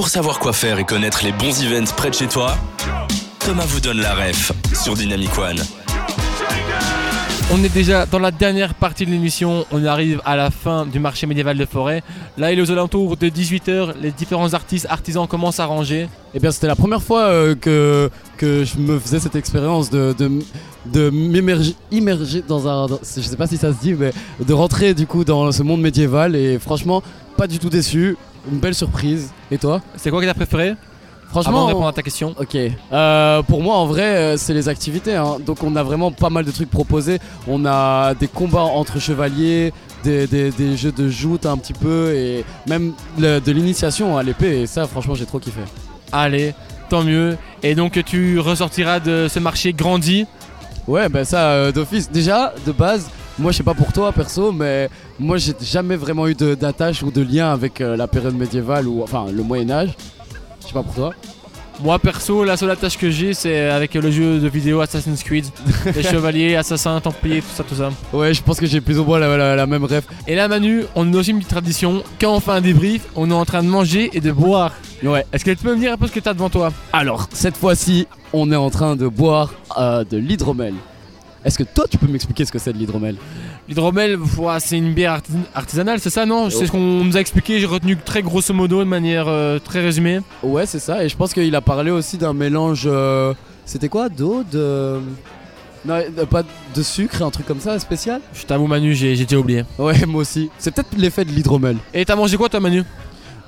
Pour savoir quoi faire et connaître les bons events près de chez toi, Thomas vous donne la ref sur Dynamic One. On est déjà dans la dernière partie de l'émission, on arrive à la fin du marché médiéval de forêt. Là, il est aux alentours de 18h, les différents artistes, artisans commencent à ranger. Eh bien, c'était la première fois euh, que, que je me faisais cette expérience de, de, de m'immerger immerger dans un. dans- je sais pas si ça se dit, mais de rentrer du coup dans ce monde médiéval et franchement, pas du tout déçu. Une belle surprise. Et toi C'est quoi que t'as préféré Avant Franchement, de répondre à ta question. Ok. Euh, pour moi, en vrai, euh, c'est les activités. hein. Donc, on a vraiment pas mal de trucs proposés. On a des combats entre chevaliers, des, des- des jeux de joute un petit peu, et même le- de l'initiation à l'épée. Et ça, franchement, j'ai trop kiffé. Allez, tant mieux. Et donc tu ressortiras de ce marché grandi. Ouais, bah ça, euh, d'office. Déjà, de base, moi, je sais pas pour toi, perso, mais moi, j'ai jamais vraiment eu d'attache ou de lien avec euh, la période médiévale ou enfin le Moyen-Âge. Je sais pas pour toi. Moi perso, la seule attache que j'ai, c'est avec le jeu de vidéo Assassin's Creed. les chevaliers, assassins, templiers, tout ça, tout ça. Ouais, je pense que j'ai plus ou moins la, la- la même rêve. Et là, Manu, on a aussi une petite tradition. Quand on fait un débrief, on est en train de manger et de boire. Ouais. Est-ce que tu peux me dire un peu ce que t'as devant toi? Alors, cette fois-ci, on est en train de boire euh, de l'hydromel. Est-ce que toi, tu peux m'expliquer ce que c'est de l'hydromel L'hydromel, c'est une bière artis- artisanale, c'est ça, non Oh. C'est ce qu'on nous a expliqué, j'ai retenu très grosso modo, de manière euh, très résumée. Ouais, c'est ça. Et je pense qu'il a parlé aussi d'un mélange. euh, C'était quoi D'eau De. Non, pas de sucre, un truc comme ça spécial Je t'avoue, Manu, j'ai j'ai déjà oublié. Ouais, moi aussi. C'est peut-être l'effet de l'hydromel. Et t'as mangé quoi, toi, Manu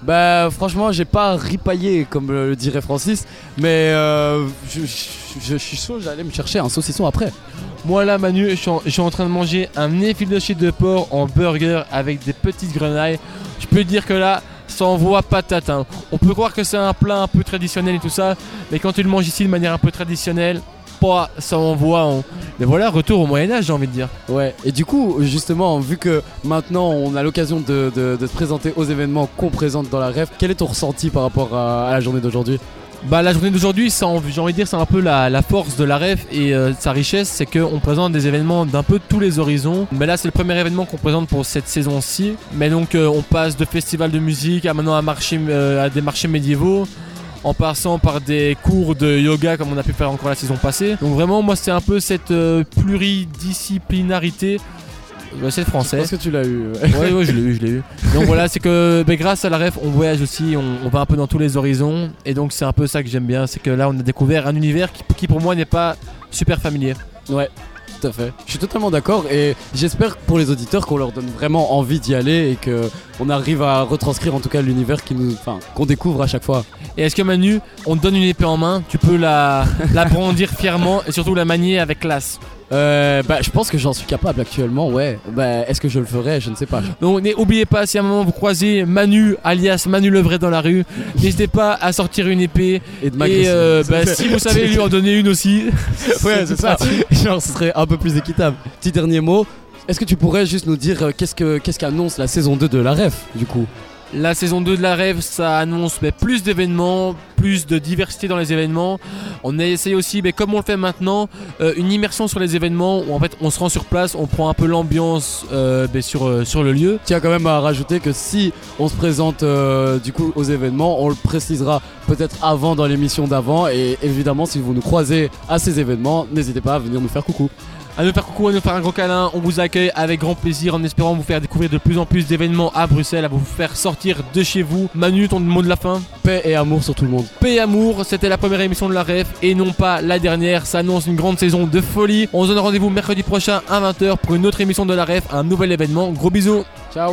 Bah, franchement, j'ai pas ripaillé, comme le dirait Francis. Mais euh, je, suis chaud, j'allais me chercher un saucisson après. Moi, là, Manu, je suis en, je suis en train de manger un effiloché de porc en burger avec des petites grenailles. Je peux dire que là, ça envoie patate. hein. On peut croire que c'est un plat un peu traditionnel et tout ça, mais quand tu le manges ici de manière un peu traditionnelle, pas, ça envoie. hein. Mais voilà, retour au Moyen-Âge, j'ai envie de dire. Ouais, et du coup, justement, vu que maintenant on a l'occasion de, de- de se présenter aux événements qu'on présente dans la ref, quel est ton ressenti par rapport à, à la journée d'aujourd'hui? Bah la journée d'aujourd'hui, en- j'ai envie de dire, c'est un peu la, la force de la ref et euh, sa richesse, c'est qu'on présente des événements d'un peu tous les horizons. Mais là, c'est le premier événement qu'on présente pour cette saison-ci. Mais donc, euh, on passe de festivals de musique à maintenant marché, euh, à des marchés médiévaux. En passant par des cours de yoga comme on a pu faire encore la saison passée. Donc vraiment moi c'est un peu cette euh, pluridisciplinarité. Euh, c'est français. pense que tu l'as eu. Ouais, ouais, je l'ai eu, je l'ai eu. Donc voilà, c'est que ben, grâce à la ref, on voyage aussi, on, on va un peu dans tous les horizons. Et donc c'est un peu ça que j'aime bien, c'est que là on a découvert un univers qui, qui pour moi n'est pas super familier. Ouais, tout à fait. Je suis totalement d'accord et j'espère pour les auditeurs qu'on leur donne vraiment envie d'y aller et que on arrive à retranscrire en tout cas l'univers qui nous, enfin, qu'on découvre à chaque fois. Et est-ce que Manu, on te donne une épée en main, tu peux la, la brandir fièrement et surtout la manier avec classe Euh, bah, je pense que j'en suis capable actuellement. Ouais. Bah, est-ce que je le ferai? Je ne sais pas. Donc n'oubliez pas, si à un moment vous croisez Manu, alias Manu Levray dans la rue, n'hésitez pas à sortir une épée. Et de Et euh, bah, si vous savez lui en donner une aussi, ouais, c'est ça. Genre, ce serait un peu plus équitable. Petit dernier mot. Est-ce que tu pourrais juste nous dire euh, qu'est-ce que qu'est-ce qu'annonce la saison 2 de la ref du coup? La saison 2 de la rêve, ça annonce plus d'événements, plus de diversité dans les événements. On a essayé aussi, mais comme on le fait maintenant, euh, une immersion sur les événements où en fait on se rend sur place, on prend un peu l'ambiance euh, sur, euh, sur le lieu. Tiens quand même à rajouter que si on se présente du coup aux événements, on le précisera peut-être avant dans l'émission d'avant et évidemment si vous nous croisez à ces événements, n'hésitez pas à venir nous faire coucou. À nous faire coucou, à nous faire un gros câlin, on vous accueille avec grand plaisir en espérant vous faire découvrir de plus en plus d'événements à Bruxelles, à vous faire sortir de chez vous. Manu, ton mot de la fin Paix et amour sur tout le monde. Paix et amour, c'était la première émission de la ref et non pas la dernière. Ça annonce une grande saison de folie. On se donne rendez-vous mercredi prochain à 20h pour une autre émission de la ref, un nouvel événement. Gros bisous Ciao